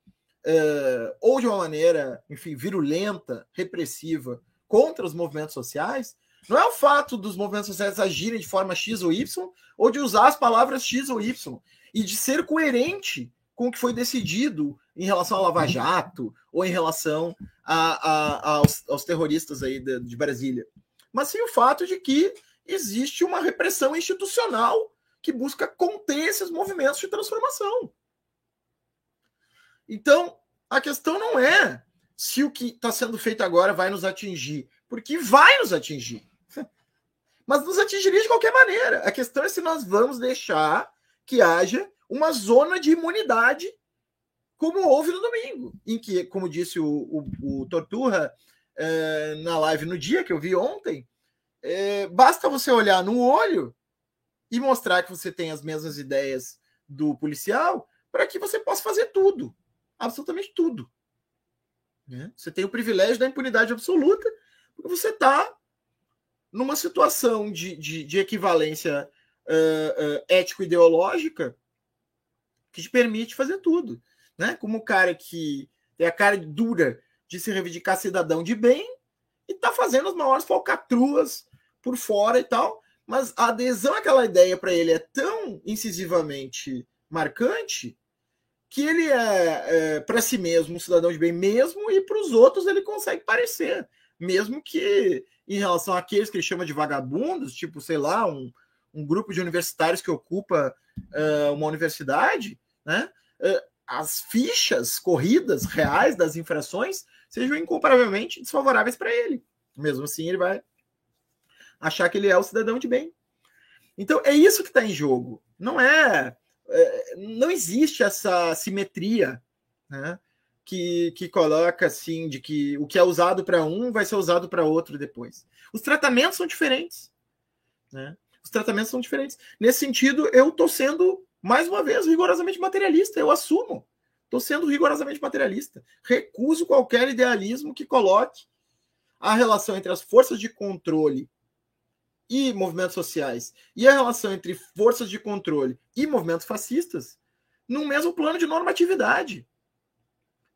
é, ou de uma maneira, enfim, virulenta, repressiva contra os movimentos sociais, não é o fato dos movimentos sociais agirem de forma X ou Y, ou de usar as palavras X ou Y, e de ser coerente com o que foi decidido em relação ao Lava Jato ou em relação a, a, aos, aos, terroristas aí de, de Brasília, mas sim o fato de que existe uma repressão institucional que busca conter esses movimentos de transformação. Então, a questão não é se o que está sendo feito agora vai nos atingir, porque vai nos atingir. [LAUGHS] Mas nos atingiria de qualquer maneira. A questão é se nós vamos deixar que haja uma zona de imunidade, como houve no domingo, em que, como disse o, o, o Torturra é, na live no dia que eu vi ontem, é, basta você olhar no olho e mostrar que você tem as mesmas ideias do policial para que você possa fazer tudo, absolutamente tudo. Né? Você tem o privilégio da impunidade absoluta, porque você está numa situação de, de, de equivalência uh, uh, ético-ideológica que te permite fazer tudo. Né? Como o cara que tem a cara dura de se reivindicar cidadão de bem e está fazendo as maiores falcatruas por fora e tal, mas a adesão àquela ideia para ele é tão incisivamente marcante que ele é, é para si mesmo um cidadão de bem mesmo e para os outros ele consegue parecer, mesmo que em relação àqueles que ele chama de vagabundos, tipo, sei lá, um, um grupo de universitários que ocupa uh, uma universidade, né, uh, as fichas corridas reais das infrações sejam incomparavelmente desfavoráveis para ele. Mesmo assim, ele vai achar que ele é o cidadão de bem. Então, é isso que está em jogo. Não é, é, Não existe essa simetria né, que, que coloca assim de que o que é usado para um vai ser usado para outro depois. Os tratamentos são diferentes. Né? Os tratamentos são diferentes. Nesse sentido, eu estou sendo, mais uma vez, rigorosamente materialista. Eu assumo. Estou sendo rigorosamente materialista. Recuso qualquer idealismo que coloque a relação entre as forças de controle e movimentos sociais e a relação entre forças de controle e movimentos fascistas no mesmo plano de normatividade.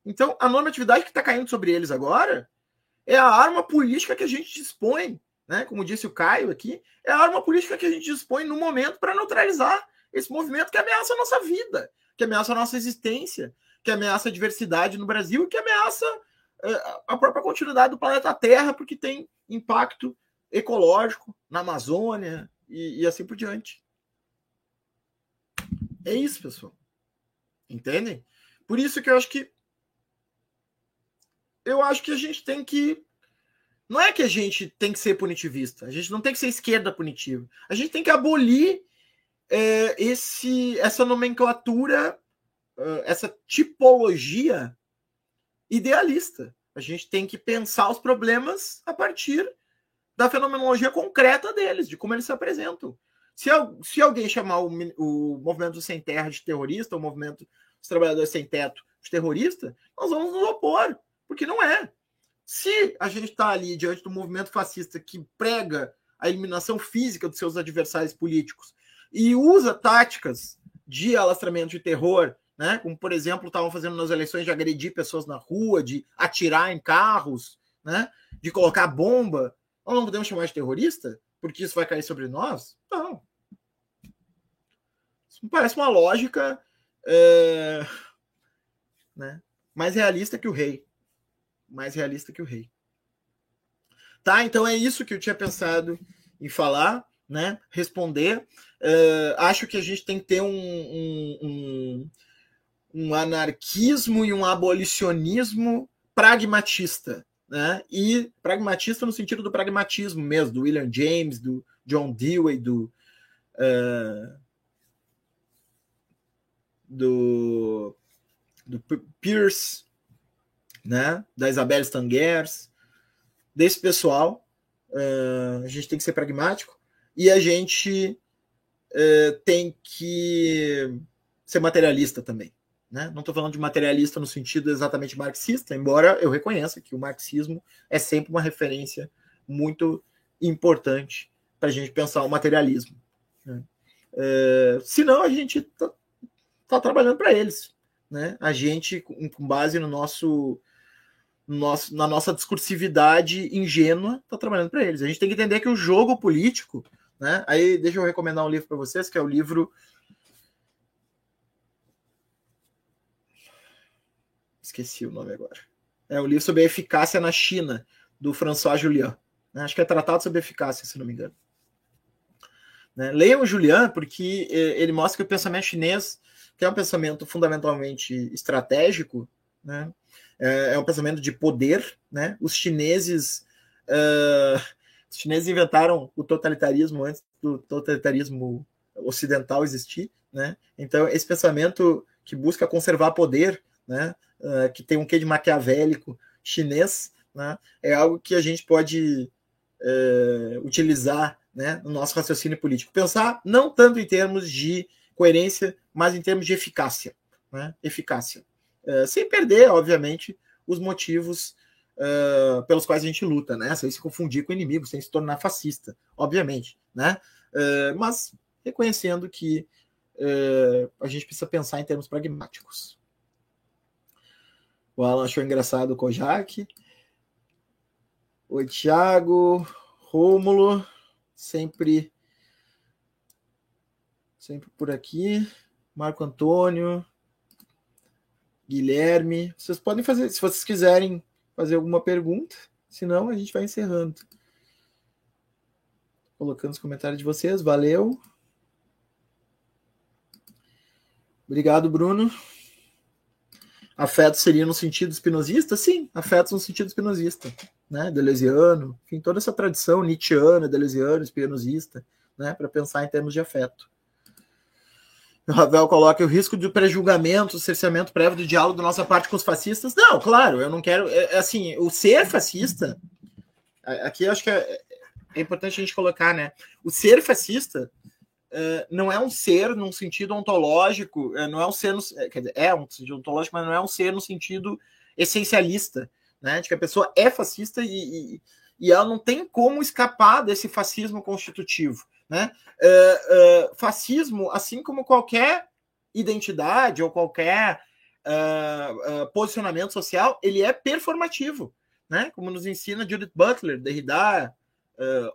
Então, a normatividade que está caindo sobre eles agora é a arma política que a gente dispõe né, como disse o Caio aqui, é a arma política que a gente dispõe no momento para neutralizar esse movimento que ameaça a nossa vida, que ameaça a nossa existência, que ameaça a diversidade no Brasil que ameaça uh, a própria continuidade do planeta Terra, porque tem impacto ecológico na Amazônia e, e assim por diante. É isso, pessoal. Entendem? Por isso que eu acho que eu acho que a gente tem que não é que a gente tem que ser punitivista, a gente não tem que ser esquerda punitiva. A gente tem que abolir é, esse, essa nomenclatura, uh, essa tipologia idealista. A gente tem que pensar os problemas a partir da fenomenologia concreta deles, de como eles se apresentam. Se, se alguém chamar o, o movimento sem terra de terrorista, o movimento dos trabalhadores sem teto de terrorista, nós vamos nos opor, porque não é. Se a gente está ali diante do movimento fascista que prega a eliminação física dos seus adversários políticos e usa táticas de alastramento de terror, né? como por exemplo estavam fazendo nas eleições de agredir pessoas na rua, de atirar em carros, né? de colocar bomba, nós não podemos chamar de terrorista? Porque isso vai cair sobre nós? Não. Isso me parece uma lógica é, né, mais realista que o rei. Mais realista que o rei. Tá, então é isso que eu tinha pensado em falar, né? Responder. Uh, acho que a gente tem que ter um, um, um, um anarquismo e um abolicionismo pragmatista, né? E pragmatista no sentido do pragmatismo mesmo, do William James, do John Dewey, do uh, do, do Pierce, né? Da Isabel Stangers, desse pessoal. Uh, a gente tem que ser pragmático e a gente uh, tem que ser materialista também. Né? Não estou falando de materialista no sentido exatamente marxista, embora eu reconheça que o marxismo é sempre uma referência muito importante para a gente pensar o materialismo. Né? É, senão a gente está tá trabalhando para eles. Né? A gente, com, base no nosso, no nosso, na nossa discursividade ingênua, está trabalhando para eles. A gente tem que entender que o jogo político. Né? Aí deixa eu recomendar um livro para vocês, que é o livro esqueci o nome agora. É um livro sobre a eficácia na China, do François Julian. Né? Acho que é tratado sobre eficácia, se não me engano. Né? Leiam o Julian, porque é, ele mostra que o pensamento chinês, que é um pensamento fundamentalmente estratégico, né? é, é um pensamento de poder. Né? Os chineses. Uh, os chineses inventaram o totalitarismo antes do totalitarismo ocidental existir. Né? Então, esse pensamento que busca conservar poder né? Uh, que tem um quê de maquiavélico chinês, né, é algo que a gente pode uh, utilizar né, no nosso raciocínio político. Pensar não tanto em termos de coerência, mas em termos de eficácia. Né, eficácia. Uh, sem perder, obviamente, os motivos uh, pelos quais a gente luta, né? Sem se confundir com o inimigo, sem se tornar fascista, obviamente, né? Uh, mas reconhecendo que a gente precisa pensar em termos pragmáticos. O Alan achou engraçado o Kojak. Oi, Thiago. Rômulo. Sempre. Sempre por aqui. Marco Antônio. Guilherme. Vocês podem fazer, se vocês quiserem fazer alguma pergunta. Senão, a gente vai encerrando. Colocando os comentários de vocês. Valeu. Obrigado, Bruno. Afeto seria no sentido espinosista? Sim, afetos no sentido espinosista, né? Deleuziano, enfim, toda essa tradição nietzschiana, deleuziano, espinosista, né? Para pensar em termos de afeto. O Ravel coloca o risco de prejulgamento, cerceamento prévio do diálogo da nossa parte com os fascistas. Não, claro, eu não quero. É, é assim, o ser fascista. Aqui acho que é, é importante a gente colocar, né? O ser fascista Uh, não é um ser num sentido ontológico, uh, não é um ser, no, eh, quer dizer, é um sentido ontológico, mas não é um ser no sentido essencialista, né? De que a pessoa é fascista e, e, e ela não tem como escapar desse fascismo constitutivo, né? Uh, fascismo, assim como qualquer identidade ou qualquer posicionamento social, ele é performativo, né? Como nos ensina Judith Butler, Derrida,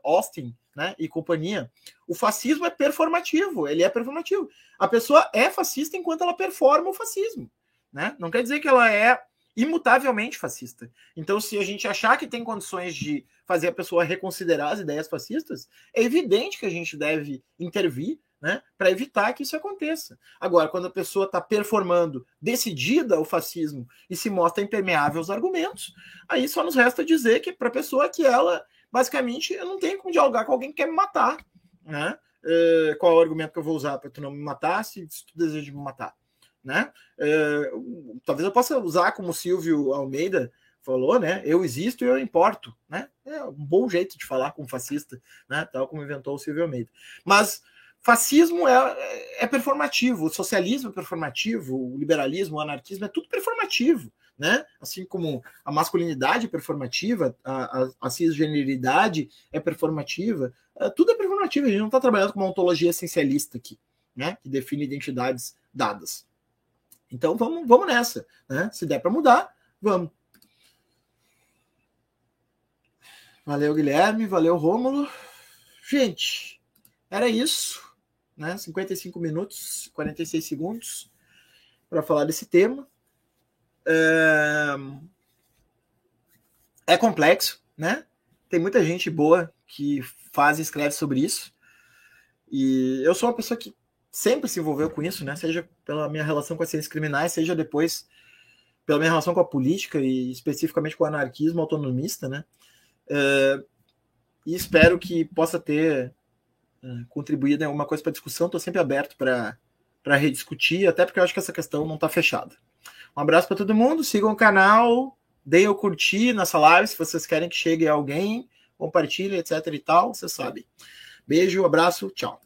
Austin, né, e companhia. O fascismo é performativo, ele é performativo. A pessoa é fascista enquanto ela performa o fascismo, né? Não quer dizer que ela é imutavelmente fascista. Então, se a gente achar que tem condições de fazer a pessoa reconsiderar as ideias fascistas, é evidente que a gente deve intervir né, para evitar que isso aconteça. Agora, quando a pessoa está performando decidida o fascismo e se mostra impermeável aos argumentos, aí só nos resta dizer que para a pessoa que ela basicamente eu não tenho como dialogar com alguém que quer me matar, né? Uh, qual é o argumento que eu vou usar para tu não me matar se, se tu deseja me matar, né? Uh, talvez eu possa usar como Silvio Almeida falou, né? Eu existo e eu importo, né? É um bom jeito de falar com fascista, né? Tal como inventou o Silvio Almeida. Mas fascismo é, é performativo, o socialismo é performativo, o liberalismo, o anarquismo é tudo performativo, né? Assim como a masculinidade é performativa, a, a, a cisgeneridade é performativa, é, tudo é performativo. A gente não está trabalhando com uma ontologia essencialista aqui, né? Que define identidades dadas. Então vamos, vamos nessa, né? Se der para mudar, vamos. Valeu, Guilherme. Valeu, Rômulo. Gente, era isso, né? 55 minutos, 46 segundos para falar desse tema. É... complexo, né? Tem muita gente boa que faz e escreve sobre isso. E eu sou uma pessoa que sempre se envolveu com isso, né? Seja pela minha relação com as ciências criminais, seja depois pela minha relação com a política e especificamente com o anarquismo autonomista, né? Uh, e espero que possa ter uh, contribuído em alguma coisa para a discussão. Estou sempre aberto para rediscutir, até porque eu acho que essa questão não está fechada. Um abraço para todo mundo, sigam o canal, deem o curtir nessa live se vocês querem que chegue alguém, compartilhem, etc e tal, vocês sabem. Beijo, abraço, tchau.